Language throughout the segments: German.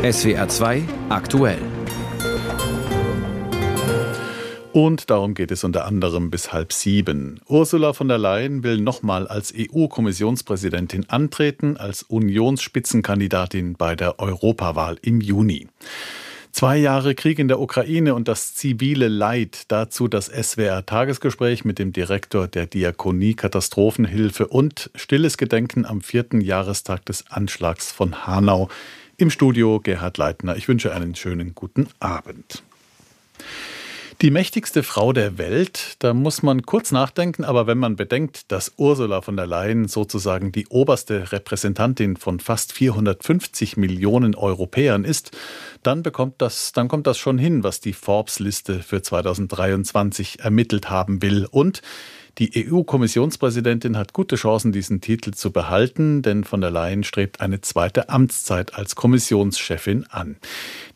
SWR 2 aktuell. Und darum geht es unter anderem bis halb sieben. Ursula von der Leyen will nochmal als EU-Kommissionspräsidentin antreten, als Unionsspitzenkandidatin bei der Europawahl im Juni. Zwei Jahre Krieg in der Ukraine und das zivile Leid. Dazu das SWR-Tagesgespräch mit dem Direktor der Diakonie Katastrophenhilfe und stilles Gedenken am vierten Jahrestag des Anschlags von Hanau. Im Studio Gerhard Leitner. Ich wünsche einen schönen guten Abend. Die mächtigste Frau der Welt, da muss man kurz nachdenken, aber wenn man bedenkt, dass Ursula von der Leyen sozusagen die oberste Repräsentantin von fast 450 Millionen Europäern ist, dann bekommt das, dann kommt das schon hin, was die Forbes-Liste für 2023 ermittelt haben will. Und die EU-Kommissionspräsidentin hat gute Chancen, diesen Titel zu behalten, denn von der Leyen strebt eine zweite Amtszeit als Kommissionschefin an.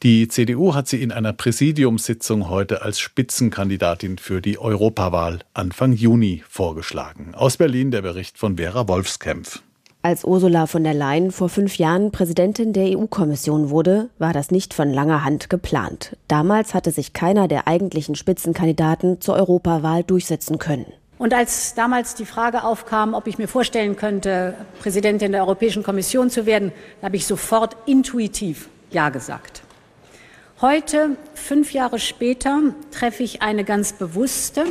Die CDU hat sie in einer Präsidiumssitzung heute als Spitzenkandidatin für die Europawahl Anfang Juni vorgeschlagen. Aus Berlin der Bericht von Vera Wolfskämpf. Als Ursula von der Leyen vor fünf Jahren Präsidentin der EU-Kommission wurde, war das nicht von langer Hand geplant. Damals hatte sich keiner der eigentlichen Spitzenkandidaten zur Europawahl durchsetzen können. Und als damals die Frage aufkam, ob ich mir vorstellen könnte, Präsidentin der Europäischen Kommission zu werden, habe ich sofort intuitiv Ja gesagt. Heute, fünf Jahre später, treffe ich eine ganz bewusste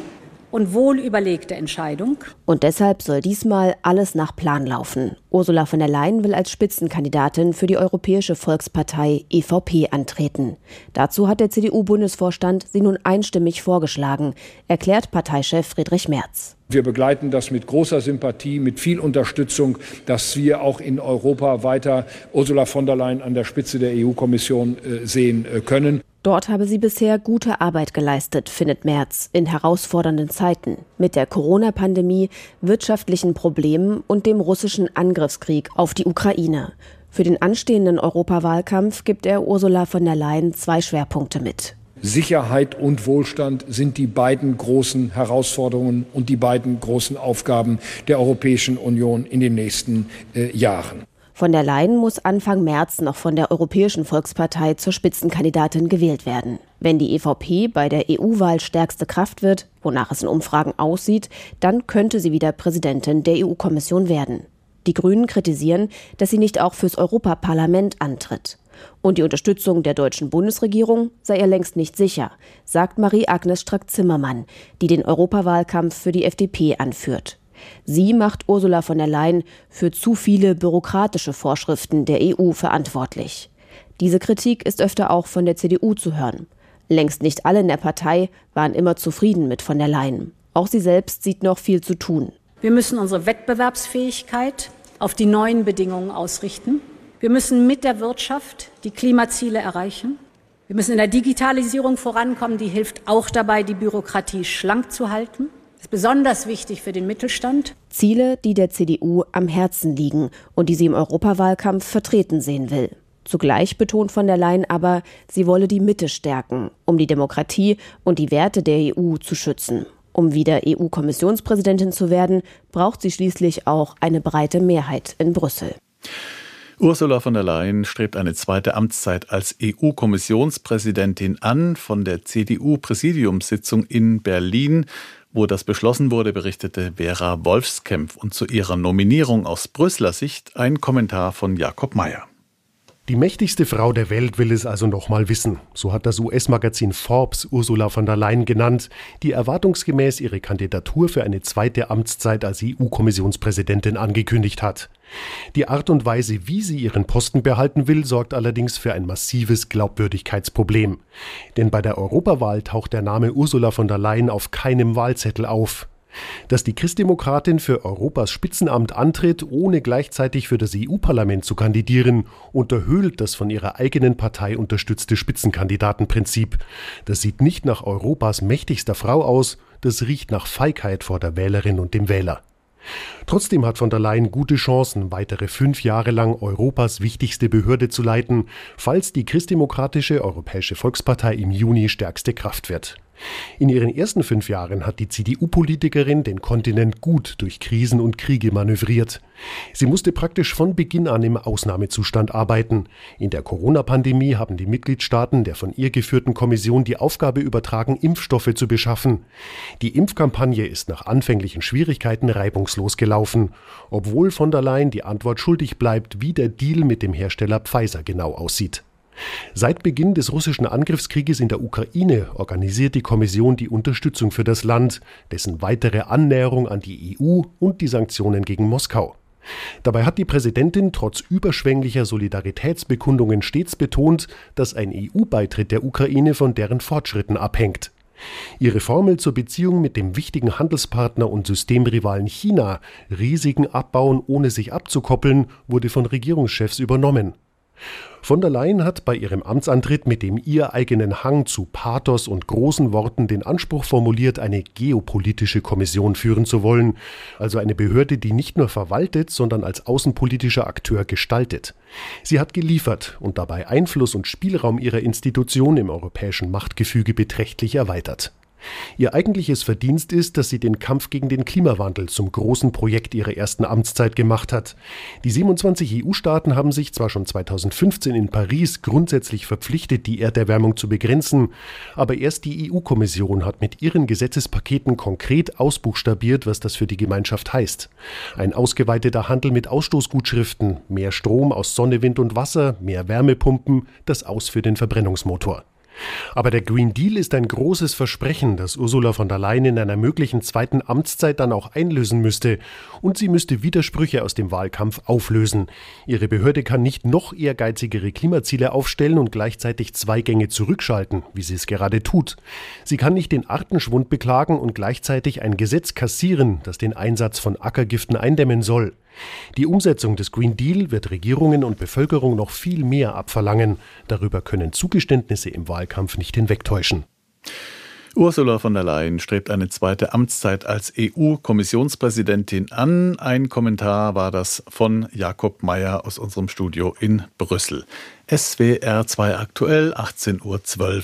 und wohl überlegte Entscheidung. Und deshalb soll diesmal alles nach Plan laufen. Ursula von der Leyen will als Spitzenkandidatin für die Europäische Volkspartei EVP antreten. Dazu hat der CDU-Bundesvorstand sie nun einstimmig vorgeschlagen, erklärt Parteichef Friedrich Merz. Wir begleiten das mit großer Sympathie, mit viel Unterstützung, dass wir auch in Europa weiter Ursula von der Leyen an der Spitze der EU-Kommission äh, sehen äh, können. Dort habe sie bisher gute Arbeit geleistet, findet Merz, in herausfordernden Zeiten mit der Corona-Pandemie, wirtschaftlichen Problemen und dem russischen Angriffskrieg auf die Ukraine. Für den anstehenden Europawahlkampf gibt er Ursula von der Leyen zwei Schwerpunkte mit. Sicherheit und Wohlstand sind die beiden großen Herausforderungen und die beiden großen Aufgaben der Europäischen Union in den nächsten äh, Jahren. Von der Leyen muss Anfang März noch von der Europäischen Volkspartei zur Spitzenkandidatin gewählt werden. Wenn die EVP bei der EU-Wahl stärkste Kraft wird, wonach es in Umfragen aussieht, dann könnte sie wieder Präsidentin der EU-Kommission werden. Die Grünen kritisieren, dass sie nicht auch fürs Europaparlament antritt. Und die Unterstützung der deutschen Bundesregierung sei ihr längst nicht sicher, sagt Marie-Agnes Strack-Zimmermann, die den Europawahlkampf für die FDP anführt. Sie macht Ursula von der Leyen für zu viele bürokratische Vorschriften der EU verantwortlich. Diese Kritik ist öfter auch von der CDU zu hören. Längst nicht alle in der Partei waren immer zufrieden mit von der Leyen. Auch sie selbst sieht noch viel zu tun. Wir müssen unsere Wettbewerbsfähigkeit auf die neuen Bedingungen ausrichten. Wir müssen mit der Wirtschaft die Klimaziele erreichen. Wir müssen in der Digitalisierung vorankommen, die hilft auch dabei, die Bürokratie schlank zu halten ist besonders wichtig für den Mittelstand. Ziele, die der CDU am Herzen liegen und die sie im Europawahlkampf vertreten sehen will. Zugleich betont von der Leyen aber, sie wolle die Mitte stärken, um die Demokratie und die Werte der EU zu schützen. Um wieder EU-Kommissionspräsidentin zu werden, braucht sie schließlich auch eine breite Mehrheit in Brüssel. Ursula von der Leyen strebt eine zweite Amtszeit als EU-Kommissionspräsidentin an. Von der CDU-Präsidiumssitzung in Berlin wo das beschlossen wurde, berichtete Vera Wolfskämpf und zu ihrer Nominierung aus Brüsseler Sicht ein Kommentar von Jakob Mayer. Die mächtigste Frau der Welt will es also nochmal wissen. So hat das US-Magazin Forbes Ursula von der Leyen genannt, die erwartungsgemäß ihre Kandidatur für eine zweite Amtszeit als EU-Kommissionspräsidentin angekündigt hat. Die Art und Weise, wie sie ihren Posten behalten will, sorgt allerdings für ein massives Glaubwürdigkeitsproblem. Denn bei der Europawahl taucht der Name Ursula von der Leyen auf keinem Wahlzettel auf. Dass die Christdemokratin für Europas Spitzenamt antritt, ohne gleichzeitig für das EU-Parlament zu kandidieren, unterhöhlt das von ihrer eigenen Partei unterstützte Spitzenkandidatenprinzip. Das sieht nicht nach Europas mächtigster Frau aus, das riecht nach Feigheit vor der Wählerin und dem Wähler. Trotzdem hat von der Leyen gute Chancen, weitere fünf Jahre lang Europas wichtigste Behörde zu leiten, falls die christdemokratische Europäische Volkspartei im Juni stärkste Kraft wird. In ihren ersten fünf Jahren hat die CDU-Politikerin den Kontinent gut durch Krisen und Kriege manövriert. Sie musste praktisch von Beginn an im Ausnahmezustand arbeiten. In der Corona-Pandemie haben die Mitgliedstaaten der von ihr geführten Kommission die Aufgabe übertragen, Impfstoffe zu beschaffen. Die Impfkampagne ist nach anfänglichen Schwierigkeiten reibungslos gelaufen, obwohl von der Leyen die Antwort schuldig bleibt, wie der Deal mit dem Hersteller Pfizer genau aussieht. Seit Beginn des russischen Angriffskrieges in der Ukraine organisiert die Kommission die Unterstützung für das Land, dessen weitere Annäherung an die EU und die Sanktionen gegen Moskau. Dabei hat die Präsidentin trotz überschwänglicher Solidaritätsbekundungen stets betont, dass ein EU-Beitritt der Ukraine von deren Fortschritten abhängt. Ihre Formel zur Beziehung mit dem wichtigen Handelspartner und Systemrivalen China, Risiken abbauen ohne sich abzukoppeln, wurde von Regierungschefs übernommen. Von der Leyen hat bei ihrem Amtsantritt mit dem ihr eigenen Hang zu Pathos und großen Worten den Anspruch formuliert, eine geopolitische Kommission führen zu wollen, also eine Behörde, die nicht nur verwaltet, sondern als außenpolitischer Akteur gestaltet. Sie hat geliefert und dabei Einfluss und Spielraum ihrer Institution im europäischen Machtgefüge beträchtlich erweitert. Ihr eigentliches Verdienst ist, dass sie den Kampf gegen den Klimawandel zum großen Projekt ihrer ersten Amtszeit gemacht hat. Die 27 EU-Staaten haben sich zwar schon 2015 in Paris grundsätzlich verpflichtet, die Erderwärmung zu begrenzen, aber erst die EU-Kommission hat mit ihren Gesetzespaketen konkret ausbuchstabiert, was das für die Gemeinschaft heißt. Ein ausgeweiteter Handel mit Ausstoßgutschriften, mehr Strom aus Sonne, Wind und Wasser, mehr Wärmepumpen, das Aus für den Verbrennungsmotor. Aber der Green Deal ist ein großes Versprechen, das Ursula von der Leyen in einer möglichen zweiten Amtszeit dann auch einlösen müsste. Und sie müsste Widersprüche aus dem Wahlkampf auflösen. Ihre Behörde kann nicht noch ehrgeizigere Klimaziele aufstellen und gleichzeitig zwei Gänge zurückschalten, wie sie es gerade tut. Sie kann nicht den Artenschwund beklagen und gleichzeitig ein Gesetz kassieren, das den Einsatz von Ackergiften eindämmen soll. Die Umsetzung des Green Deal wird Regierungen und Bevölkerung noch viel mehr abverlangen. Darüber können Zugeständnisse im Wahlkampf nicht hinwegtäuschen. Ursula von der Leyen strebt eine zweite Amtszeit als EU-Kommissionspräsidentin an. Ein Kommentar war das von Jakob Mayer aus unserem Studio in Brüssel. SWR 2 aktuell, 18.12 Uhr.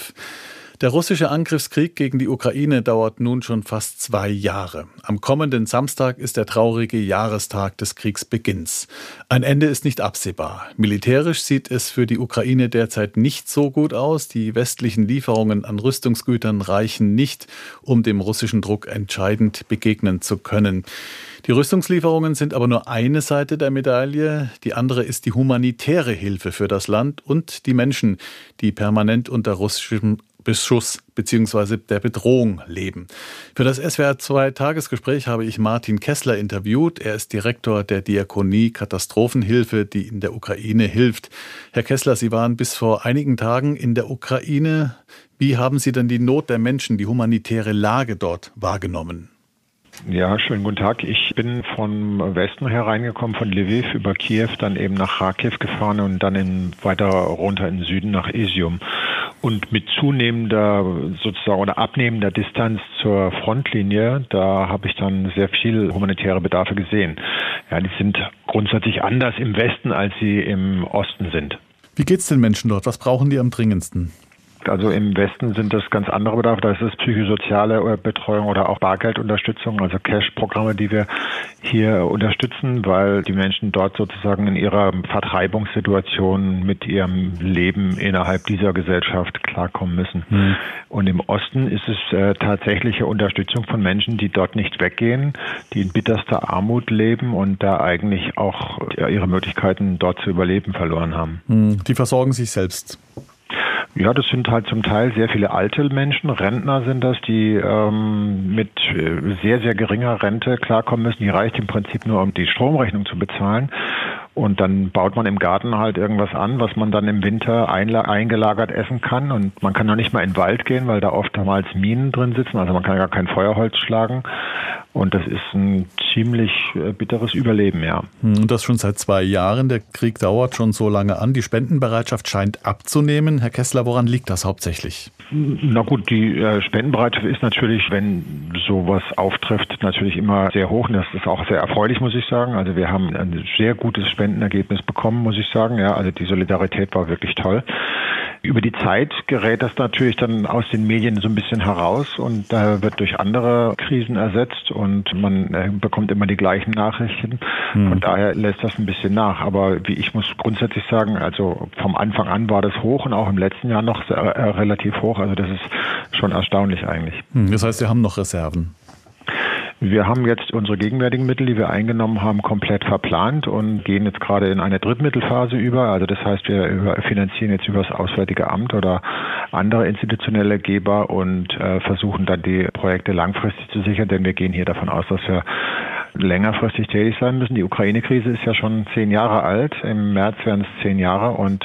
Der russische Angriffskrieg gegen die Ukraine dauert nun schon fast zwei Jahre. Am kommenden Samstag ist der traurige Jahrestag des Kriegsbeginns. Ein Ende ist nicht absehbar. Militärisch sieht es für die Ukraine derzeit nicht so gut aus. Die westlichen Lieferungen an Rüstungsgütern reichen nicht, um dem russischen Druck entscheidend begegnen zu können. Die Rüstungslieferungen sind aber nur eine Seite der Medaille. Die andere ist die humanitäre Hilfe für das Land und die Menschen, die permanent unter russischem Beschuss bzw. der Bedrohung leben. Für das SWR 2 Tagesgespräch habe ich Martin Kessler interviewt. Er ist Direktor der Diakonie Katastrophenhilfe, die in der Ukraine hilft. Herr Kessler, Sie waren bis vor einigen Tagen in der Ukraine. Wie haben Sie denn die Not der Menschen, die humanitäre Lage dort wahrgenommen? Ja, schönen guten Tag. Ich bin vom Westen hereingekommen, von Lviv über Kiew, dann eben nach Kharkiv gefahren und dann in, weiter runter in den Süden nach Isium. Und mit zunehmender sozusagen oder abnehmender Distanz zur Frontlinie, da habe ich dann sehr viel humanitäre Bedarfe gesehen. Ja, die sind grundsätzlich anders im Westen, als sie im Osten sind. Wie geht's den Menschen dort? Was brauchen die am dringendsten? Also im Westen sind das ganz andere Bedarfe. Da ist es psychosoziale Betreuung oder auch Bargeldunterstützung, also Cash-Programme, die wir hier unterstützen, weil die Menschen dort sozusagen in ihrer Vertreibungssituation mit ihrem Leben innerhalb dieser Gesellschaft klarkommen müssen. Mhm. Und im Osten ist es äh, tatsächliche Unterstützung von Menschen, die dort nicht weggehen, die in bitterster Armut leben und da eigentlich auch ja, ihre Möglichkeiten dort zu überleben verloren haben. Mhm. Die versorgen sich selbst. Ja, das sind halt zum Teil sehr viele alte Menschen, Rentner sind das, die ähm, mit äh, sehr, sehr geringer Rente klarkommen müssen. Die reicht im Prinzip nur, um die Stromrechnung zu bezahlen. Und dann baut man im Garten halt irgendwas an, was man dann im Winter eingelagert essen kann. Und man kann noch nicht mal in den Wald gehen, weil da oftmals Minen drin sitzen. Also man kann gar kein Feuerholz schlagen. Und das ist ein ziemlich äh, bitteres Überleben, ja. Hm, und das schon seit zwei Jahren. Der Krieg dauert schon so lange an. Die Spendenbereitschaft scheint abzunehmen. Herr Kessler, woran liegt das hauptsächlich? Na gut, die äh, Spendenbereitschaft ist natürlich, wenn sowas auftrifft, natürlich immer sehr hoch. Und das ist auch sehr erfreulich, muss ich sagen. Also wir haben ein sehr gutes Spendenergebnis bekommen, muss ich sagen. Ja, also die Solidarität war wirklich toll. Über die Zeit gerät das natürlich dann aus den Medien so ein bisschen heraus und äh, wird durch andere Krisen ersetzt und man äh, bekommt immer die gleichen Nachrichten. Hm. Von daher lässt das ein bisschen nach. Aber wie ich muss grundsätzlich sagen, also vom Anfang an war das hoch und auch im letzten Jahr noch sehr, äh, relativ hoch. Also das ist schon erstaunlich eigentlich. Hm, das heißt, Sie haben noch Reserven. Wir haben jetzt unsere gegenwärtigen Mittel, die wir eingenommen haben, komplett verplant und gehen jetzt gerade in eine Drittmittelphase über. Also das heißt, wir finanzieren jetzt über das Auswärtige Amt oder andere institutionelle Geber und äh, versuchen dann die Projekte langfristig zu sichern, denn wir gehen hier davon aus, dass wir längerfristig tätig sein müssen. Die Ukraine-Krise ist ja schon zehn Jahre alt. Im März werden es zehn Jahre und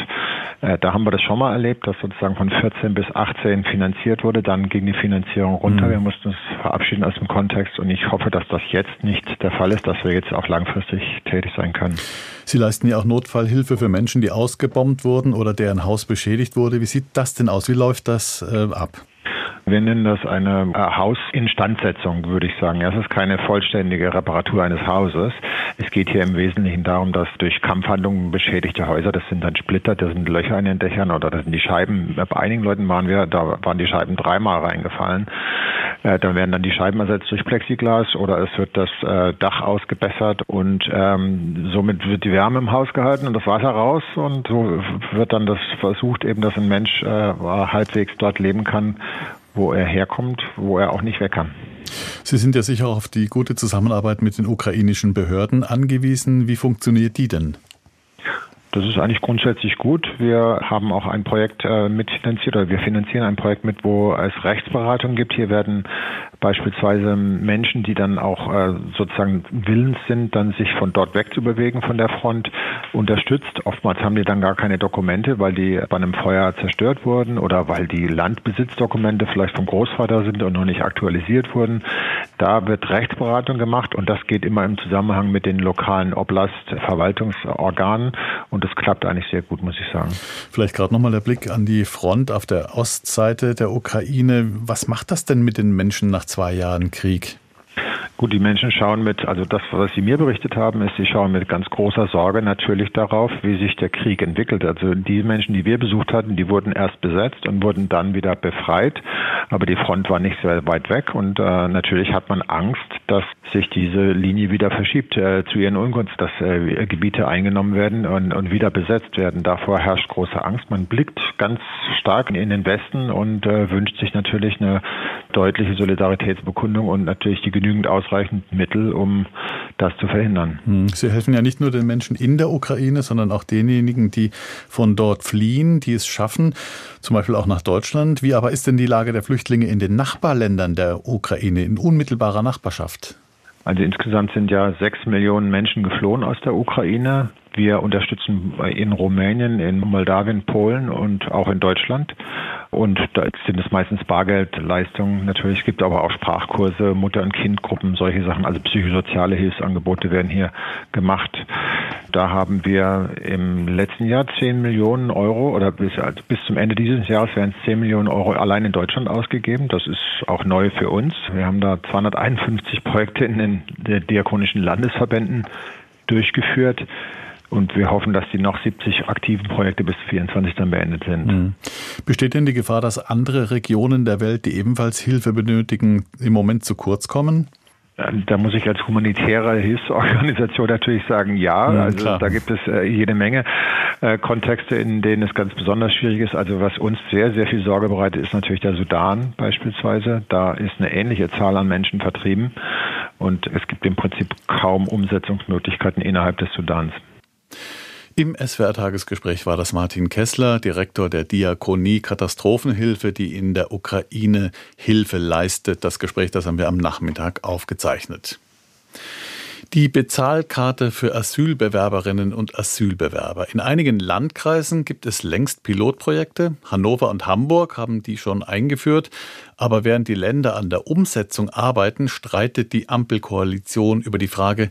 äh, da haben wir das schon mal erlebt, dass sozusagen von 14 bis 18 finanziert wurde. Dann ging die Finanzierung runter. Mhm. Wir mussten uns verabschieden aus dem Kontext und ich hoffe, dass das jetzt nicht der Fall ist, dass wir jetzt auch langfristig tätig sein können. Sie leisten ja auch Notfallhilfe für Menschen, die ausgebombt wurden oder deren Haus beschädigt wurde. Wie sieht das denn aus? Wie läuft das äh, ab? Wir nennen das eine äh, Hausinstandsetzung, würde ich sagen. Es ist keine vollständige Reparatur eines Hauses. Es geht hier im Wesentlichen darum, dass durch Kampfhandlungen beschädigte Häuser, das sind dann Splitter, das sind Löcher in den Dächern oder das sind die Scheiben. Bei einigen Leuten waren wir, da waren die Scheiben dreimal reingefallen. Äh, dann werden dann die Scheiben ersetzt durch Plexiglas oder es wird das äh, Dach ausgebessert und ähm, somit wird die Wärme im Haus gehalten und das Wasser raus und so wird dann das versucht eben, dass ein Mensch äh, halbwegs dort leben kann, wo er herkommt, wo er auch nicht weg kann. Sie sind ja sicher auf die gute Zusammenarbeit mit den ukrainischen Behörden angewiesen. Wie funktioniert die denn? Das ist eigentlich grundsätzlich gut. Wir haben auch ein Projekt äh, mitfinanziert oder wir finanzieren ein Projekt mit, wo es Rechtsberatung gibt. Hier werden beispielsweise Menschen, die dann auch äh, sozusagen willens sind, dann sich von dort wegzubewegen von der Front, unterstützt. Oftmals haben die dann gar keine Dokumente, weil die bei einem Feuer zerstört wurden oder weil die Landbesitzdokumente vielleicht vom Großvater sind und noch nicht aktualisiert wurden. Da wird Rechtsberatung gemacht und das geht immer im Zusammenhang mit den lokalen Oblast-Verwaltungsorganen und das klappt eigentlich sehr gut, muss ich sagen. Vielleicht gerade nochmal der Blick an die Front auf der Ostseite der Ukraine. Was macht das denn mit den Menschen nach zwei Jahren Krieg? Gut, die Menschen schauen mit, also das, was Sie mir berichtet haben, ist, sie schauen mit ganz großer Sorge natürlich darauf, wie sich der Krieg entwickelt. Also die Menschen, die wir besucht hatten, die wurden erst besetzt und wurden dann wieder befreit, aber die Front war nicht sehr weit weg und äh, natürlich hat man Angst, dass sich diese Linie wieder verschiebt äh, zu ihren Ungunst, dass äh, Gebiete eingenommen werden und, und, wieder besetzt werden. Davor herrscht große Angst. Man blickt ganz stark in den Westen und äh, wünscht sich natürlich eine deutliche Solidaritätsbekundung und natürlich die genügend Ausreichung ausreichend Mittel, um das zu verhindern. Hm. Sie helfen ja nicht nur den Menschen in der Ukraine, sondern auch denjenigen, die von dort fliehen, die es schaffen, zum Beispiel auch nach Deutschland. Wie aber ist denn die Lage der Flüchtlinge in den Nachbarländern der Ukraine, in unmittelbarer Nachbarschaft? Also insgesamt sind ja sechs Millionen Menschen geflohen aus der Ukraine. Wir unterstützen in Rumänien, in Moldawien, Polen und auch in Deutschland. Und da sind es meistens Bargeldleistungen. Natürlich es gibt aber auch Sprachkurse, Mutter- und Kindgruppen, solche Sachen. Also psychosoziale Hilfsangebote werden hier gemacht. Da haben wir im letzten Jahr 10 Millionen Euro oder bis, also bis zum Ende dieses Jahres werden es 10 Millionen Euro allein in Deutschland ausgegeben. Das ist auch neu für uns. Wir haben da 251 Projekte in den diakonischen Landesverbänden durchgeführt. Und wir hoffen, dass die noch 70 aktiven Projekte bis 24 dann beendet sind. Mhm. Besteht denn die Gefahr, dass andere Regionen der Welt, die ebenfalls Hilfe benötigen, im Moment zu kurz kommen? Da muss ich als humanitäre Hilfsorganisation natürlich sagen, ja. ja also klar. da gibt es äh, jede Menge äh, Kontexte, in denen es ganz besonders schwierig ist. Also was uns sehr, sehr viel Sorge bereitet, ist natürlich der Sudan beispielsweise. Da ist eine ähnliche Zahl an Menschen vertrieben und es gibt im Prinzip kaum Umsetzungsmöglichkeiten innerhalb des Sudans. Im SWR-Tagesgespräch war das Martin Kessler, Direktor der Diakonie Katastrophenhilfe, die in der Ukraine Hilfe leistet. Das Gespräch, das haben wir am Nachmittag aufgezeichnet. Die Bezahlkarte für Asylbewerberinnen und Asylbewerber. In einigen Landkreisen gibt es längst Pilotprojekte. Hannover und Hamburg haben die schon eingeführt. Aber während die Länder an der Umsetzung arbeiten, streitet die Ampelkoalition über die Frage,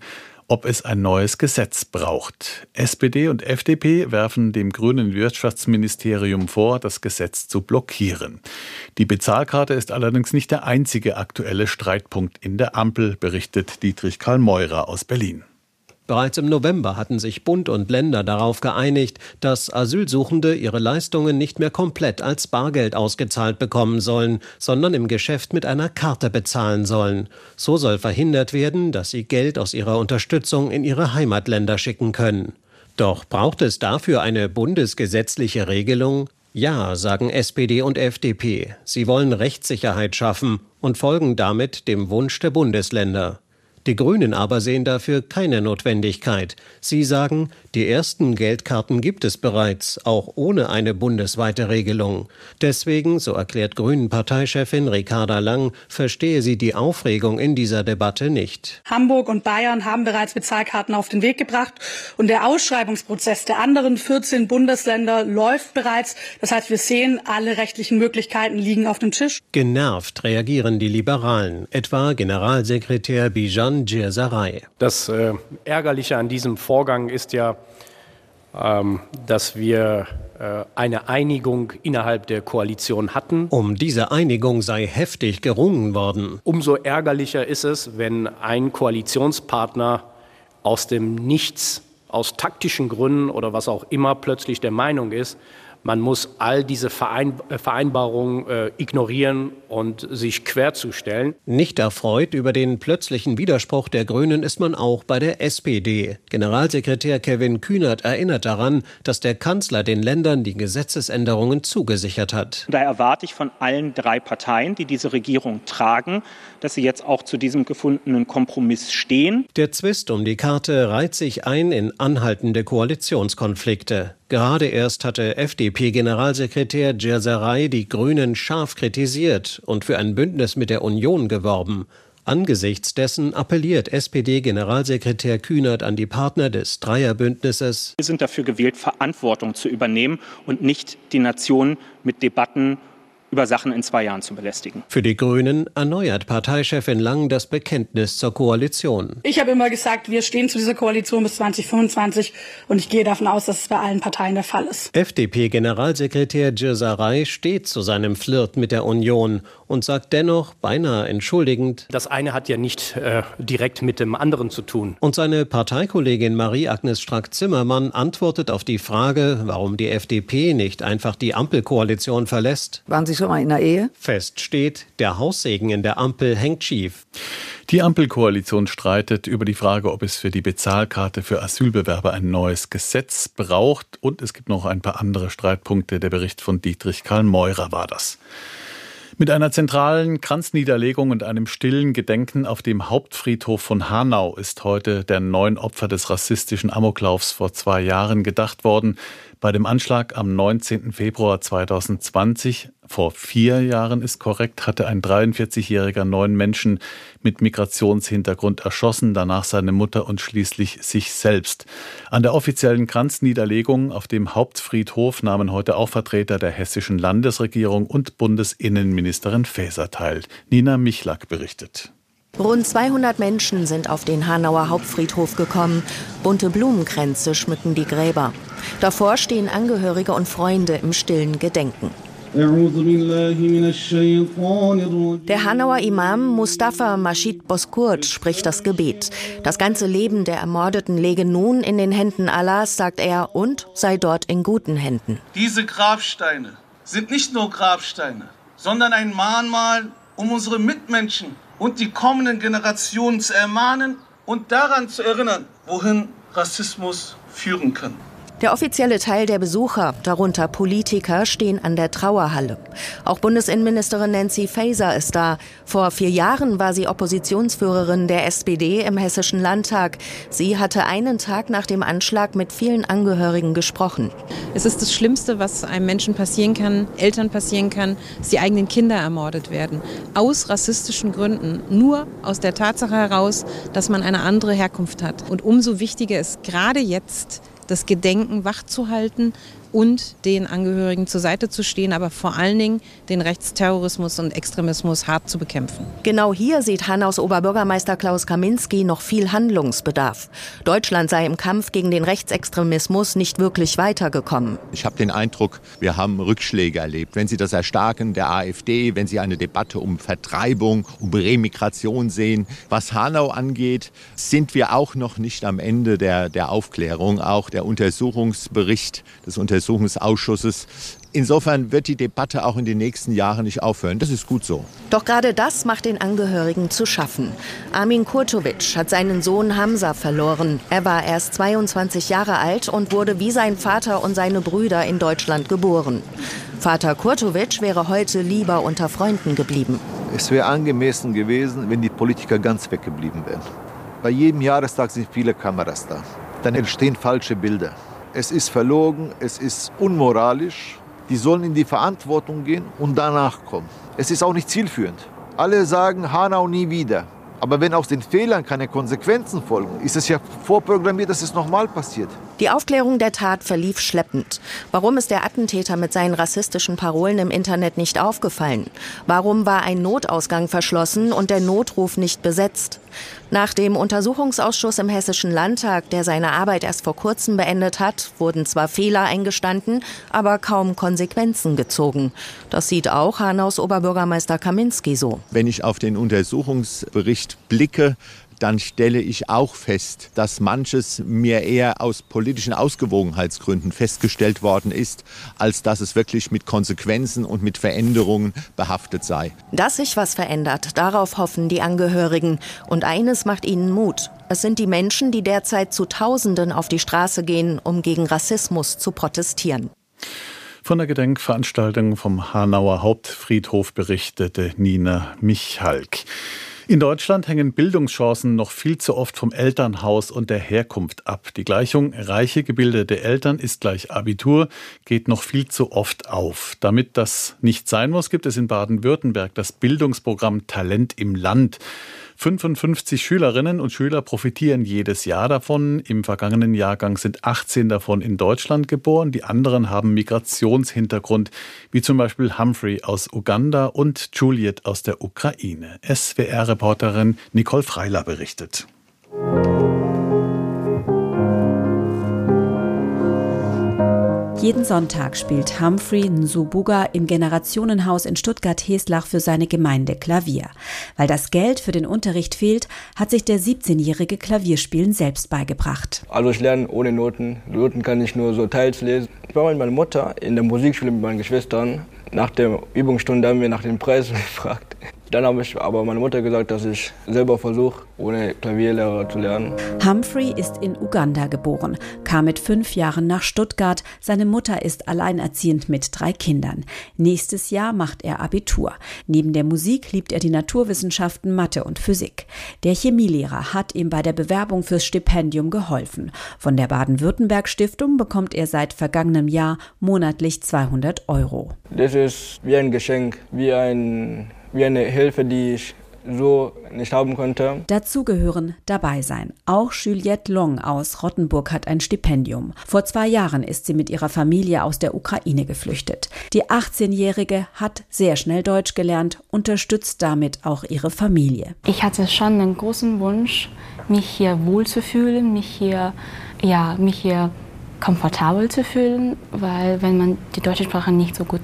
ob es ein neues Gesetz braucht. SPD und FDP werfen dem grünen Wirtschaftsministerium vor, das Gesetz zu blockieren. Die Bezahlkarte ist allerdings nicht der einzige aktuelle Streitpunkt in der Ampel, berichtet Dietrich Karl Meurer aus Berlin. Bereits im November hatten sich Bund und Länder darauf geeinigt, dass Asylsuchende ihre Leistungen nicht mehr komplett als Bargeld ausgezahlt bekommen sollen, sondern im Geschäft mit einer Karte bezahlen sollen. So soll verhindert werden, dass sie Geld aus ihrer Unterstützung in ihre Heimatländer schicken können. Doch braucht es dafür eine bundesgesetzliche Regelung? Ja, sagen SPD und FDP. Sie wollen Rechtssicherheit schaffen und folgen damit dem Wunsch der Bundesländer. Die Grünen aber sehen dafür keine Notwendigkeit. Sie sagen, die ersten Geldkarten gibt es bereits, auch ohne eine bundesweite Regelung. Deswegen, so erklärt Grünen-Parteichefin Ricarda Lang, verstehe sie die Aufregung in dieser Debatte nicht. Hamburg und Bayern haben bereits Bezahlkarten auf den Weg gebracht und der Ausschreibungsprozess der anderen 14 Bundesländer läuft bereits. Das heißt, wir sehen, alle rechtlichen Möglichkeiten liegen auf dem Tisch. Genervt reagieren die Liberalen, etwa Generalsekretär Bijan Iran Djerzarei. Das äh, Ärgerliche an diesem Vorgang ist ja, ähm, dass wir äh, eine Einigung innerhalb der Koalition hatten. Um diese Einigung sei heftig gerungen worden. Umso ärgerlicher ist es, wenn ein Koalitionspartner aus dem Nichts, aus taktischen Gründen oder was auch immer plötzlich der Meinung ist, man muss all diese äh, Vereinbarungen äh, ignorieren und sich querzustellen. Nicht erfreut über den plötzlichen Widerspruch der Grünen ist man auch bei der SPD. Generalsekretär Kevin Kühnert erinnert daran, dass der Kanzler den Ländern die Gesetzesänderungen zugesichert hat. Da erwarte ich von allen drei Parteien, die diese Regierung tragen, dass sie jetzt auch zu diesem gefundenen Kompromiss stehen. Der Zwist um die Karte reiht sich ein in anhaltende Koalitionskonflikte. Gerade erst hatte FDP-Generalsekretär Djerserei die Grünen scharf kritisiert und für ein Bündnis mit der Union geworben. Angesichts dessen appelliert SPD-Generalsekretär Kühnert an die Partner des Dreierbündnisses. Wir sind dafür gewählt, Verantwortung zu übernehmen und nicht die Nation mit Debatten über Sachen in zwei Jahren zu belästigen. Für die Grünen erneuert Parteichefin Lang das Bekenntnis zur Koalition. Ich habe immer gesagt, wir stehen zu dieser Koalition bis 2025 und ich gehe davon aus, dass es bei allen Parteien der Fall ist. FDP-Generalsekretär Djirsaray steht zu seinem Flirt mit der Union und sagt dennoch beinahe entschuldigend, das eine hat ja nicht äh, direkt mit dem anderen zu tun. Und seine Parteikollegin Marie-Agnes Strack-Zimmermann antwortet auf die Frage, warum die FDP nicht einfach die Ampelkoalition verlässt. Waren Sie schon mal in der Ehe? Fest steht, der Haussegen in der Ampel hängt schief. Die Ampelkoalition streitet über die Frage, ob es für die Bezahlkarte für Asylbewerber ein neues Gesetz braucht. Und es gibt noch ein paar andere Streitpunkte. Der Bericht von Dietrich Karl Meurer war das. Mit einer zentralen Kranzniederlegung und einem stillen Gedenken auf dem Hauptfriedhof von Hanau ist heute der neun Opfer des rassistischen Amoklaufs vor zwei Jahren gedacht worden. Bei dem Anschlag am 19. Februar 2020, vor vier Jahren ist korrekt, hatte ein 43-jähriger neun Menschen mit Migrationshintergrund erschossen, danach seine Mutter und schließlich sich selbst. An der offiziellen Kranzniederlegung auf dem Hauptfriedhof nahmen heute auch Vertreter der hessischen Landesregierung und Bundesinnenministerin Faeser teil. Nina Michlak berichtet. Rund 200 Menschen sind auf den Hanauer Hauptfriedhof gekommen. Bunte Blumenkränze schmücken die Gräber. Davor stehen Angehörige und Freunde im stillen Gedenken. Der Hanauer Imam Mustafa Mashid Boskurt spricht das Gebet. Das ganze Leben der Ermordeten lege nun in den Händen Allahs, sagt er, und sei dort in guten Händen. Diese Grabsteine sind nicht nur Grabsteine, sondern ein Mahnmal, um unsere Mitmenschen und die kommenden Generationen zu ermahnen und daran zu erinnern, wohin Rassismus führen kann. Der offizielle Teil der Besucher, darunter Politiker, stehen an der Trauerhalle. Auch Bundesinnenministerin Nancy Faeser ist da. Vor vier Jahren war sie Oppositionsführerin der SPD im Hessischen Landtag. Sie hatte einen Tag nach dem Anschlag mit vielen Angehörigen gesprochen. Es ist das Schlimmste, was einem Menschen passieren kann, Eltern passieren kann, dass die eigenen Kinder ermordet werden. Aus rassistischen Gründen. Nur aus der Tatsache heraus, dass man eine andere Herkunft hat. Und umso wichtiger ist gerade jetzt, das Gedenken wachzuhalten, und den Angehörigen zur Seite zu stehen, aber vor allen Dingen den Rechtsterrorismus und Extremismus hart zu bekämpfen. Genau hier sieht Hanaus Oberbürgermeister Klaus Kaminski noch viel Handlungsbedarf. Deutschland sei im Kampf gegen den Rechtsextremismus nicht wirklich weitergekommen. Ich habe den Eindruck, wir haben Rückschläge erlebt. Wenn Sie das Erstarken der AfD, wenn Sie eine Debatte um Vertreibung, um Remigration sehen, was Hanau angeht, sind wir auch noch nicht am Ende der, der Aufklärung. Auch der Untersuchungsbericht des Untersuchungsausschusses Insofern wird die Debatte auch in den nächsten Jahren nicht aufhören. Das ist gut so. Doch gerade das macht den Angehörigen zu schaffen. Armin Kurtovic hat seinen Sohn Hamza verloren. Er war erst 22 Jahre alt und wurde wie sein Vater und seine Brüder in Deutschland geboren. Vater Kurtovic wäre heute lieber unter Freunden geblieben. Es wäre angemessen gewesen, wenn die Politiker ganz weggeblieben wären. Bei jedem Jahrestag sind viele Kameras da. Dann entstehen falsche Bilder. Es ist verlogen, es ist unmoralisch die sollen in die Verantwortung gehen und danach kommen. Es ist auch nicht zielführend. Alle sagen Hanau nie wieder. Aber wenn aus den Fehlern keine Konsequenzen folgen, ist es ja vorprogrammiert, dass es nochmal passiert. Die Aufklärung der Tat verlief schleppend. Warum ist der Attentäter mit seinen rassistischen Parolen im Internet nicht aufgefallen? Warum war ein Notausgang verschlossen und der Notruf nicht besetzt? Nach dem Untersuchungsausschuss im Hessischen Landtag, der seine Arbeit erst vor kurzem beendet hat, wurden zwar Fehler eingestanden, aber kaum Konsequenzen gezogen. Das sieht auch Hanaus Oberbürgermeister Kaminski so. Wenn ich auf den Untersuchungsbericht blicke, dann stelle ich auch fest, dass manches mir eher aus politischen Ausgewogenheitsgründen festgestellt worden ist, als dass es wirklich mit Konsequenzen und mit Veränderungen behaftet sei. Dass sich was verändert, darauf hoffen die Angehörigen. Und eines macht ihnen Mut. Es sind die Menschen, die derzeit zu Tausenden auf die Straße gehen, um gegen Rassismus zu protestieren. Von der Gedenkveranstaltung vom Hanauer Hauptfriedhof berichtete Nina Michalk. In Deutschland hängen Bildungschancen noch viel zu oft vom Elternhaus und der Herkunft ab. Die Gleichung reiche gebildete Eltern ist gleich Abitur geht noch viel zu oft auf. Damit das nicht sein muss, gibt es in Baden-Württemberg das Bildungsprogramm Talent im Land. 55 Schülerinnen und Schüler profitieren jedes Jahr davon. Im vergangenen Jahrgang sind 18 davon in Deutschland geboren. Die anderen haben Migrationshintergrund, wie zum Beispiel Humphrey aus Uganda und Juliet aus der Ukraine. SWR-Reporterin Nicole Freiler berichtet. Jeden Sonntag spielt Humphrey Nsubuga im Generationenhaus in Stuttgart-Heslach für seine Gemeinde Klavier. Weil das Geld für den Unterricht fehlt, hat sich der 17-jährige Klavierspielen selbst beigebracht. Also ich lerne ohne Noten. Noten kann ich nur so teils lesen. Ich war mit meiner Mutter in der Musikschule mit meinen Geschwistern. Nach der Übungsstunde haben wir nach den Preisen gefragt. Dann habe ich aber meiner Mutter gesagt, dass ich selber versuche, ohne Klavierlehrer zu lernen. Humphrey ist in Uganda geboren, kam mit fünf Jahren nach Stuttgart. Seine Mutter ist alleinerziehend mit drei Kindern. Nächstes Jahr macht er Abitur. Neben der Musik liebt er die Naturwissenschaften, Mathe und Physik. Der Chemielehrer hat ihm bei der Bewerbung fürs Stipendium geholfen. Von der Baden-Württemberg-Stiftung bekommt er seit vergangenem Jahr monatlich 200 Euro. Das ist wie ein Geschenk, wie ein wie eine Hilfe, die ich so nicht haben konnte. Dazu gehören dabei sein. Auch Juliette Long aus Rottenburg hat ein Stipendium. Vor zwei Jahren ist sie mit ihrer Familie aus der Ukraine geflüchtet. Die 18-Jährige hat sehr schnell Deutsch gelernt, unterstützt damit auch ihre Familie. Ich hatte schon einen großen Wunsch, mich hier wohlzufühlen, mich hier, ja, mich hier komfortabel zu fühlen, weil wenn man die deutsche Sprache nicht so gut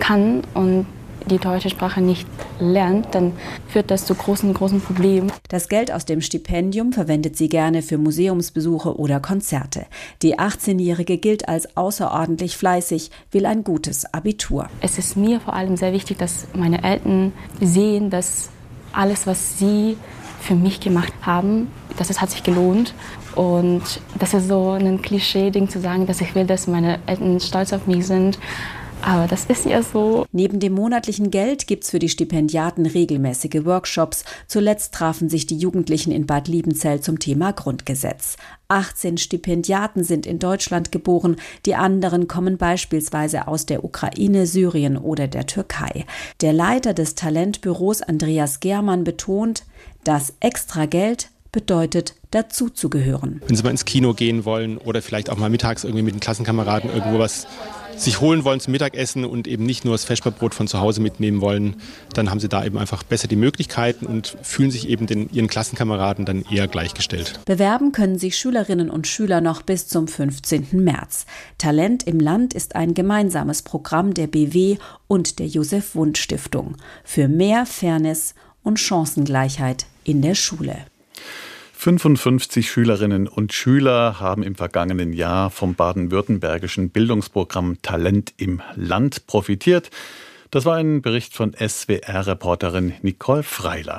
kann und die deutsche Sprache nicht lernt, dann führt das zu großen, großen Problemen. Das Geld aus dem Stipendium verwendet sie gerne für Museumsbesuche oder Konzerte. Die 18-Jährige gilt als außerordentlich fleißig, will ein gutes Abitur. Es ist mir vor allem sehr wichtig, dass meine Eltern sehen, dass alles, was sie für mich gemacht haben, dass es hat sich gelohnt. Und das ist so ein Klischee-Ding zu sagen, dass ich will, dass meine Eltern stolz auf mich sind. Aber das ist ja so. Neben dem monatlichen Geld gibt es für die Stipendiaten regelmäßige Workshops. Zuletzt trafen sich die Jugendlichen in Bad Liebenzell zum Thema Grundgesetz. 18 Stipendiaten sind in Deutschland geboren, die anderen kommen beispielsweise aus der Ukraine, Syrien oder der Türkei. Der Leiter des Talentbüros Andreas Germann betont, das extra Geld bedeutet dazuzugehören. Wenn Sie mal ins Kino gehen wollen oder vielleicht auch mal mittags irgendwie mit den Klassenkameraden irgendwo was sich holen wollen zum Mittagessen und eben nicht nur das Vesperbrot von zu Hause mitnehmen wollen, dann haben sie da eben einfach besser die Möglichkeiten und fühlen sich eben den, ihren Klassenkameraden dann eher gleichgestellt. Bewerben können sich Schülerinnen und Schüler noch bis zum 15. März. Talent im Land ist ein gemeinsames Programm der BW und der Josef Wundt Stiftung für mehr Fairness und Chancengleichheit in der Schule. 55 Schülerinnen und Schüler haben im vergangenen Jahr vom baden-württembergischen Bildungsprogramm Talent im Land profitiert. Das war ein Bericht von SWR-Reporterin Nicole Freiler.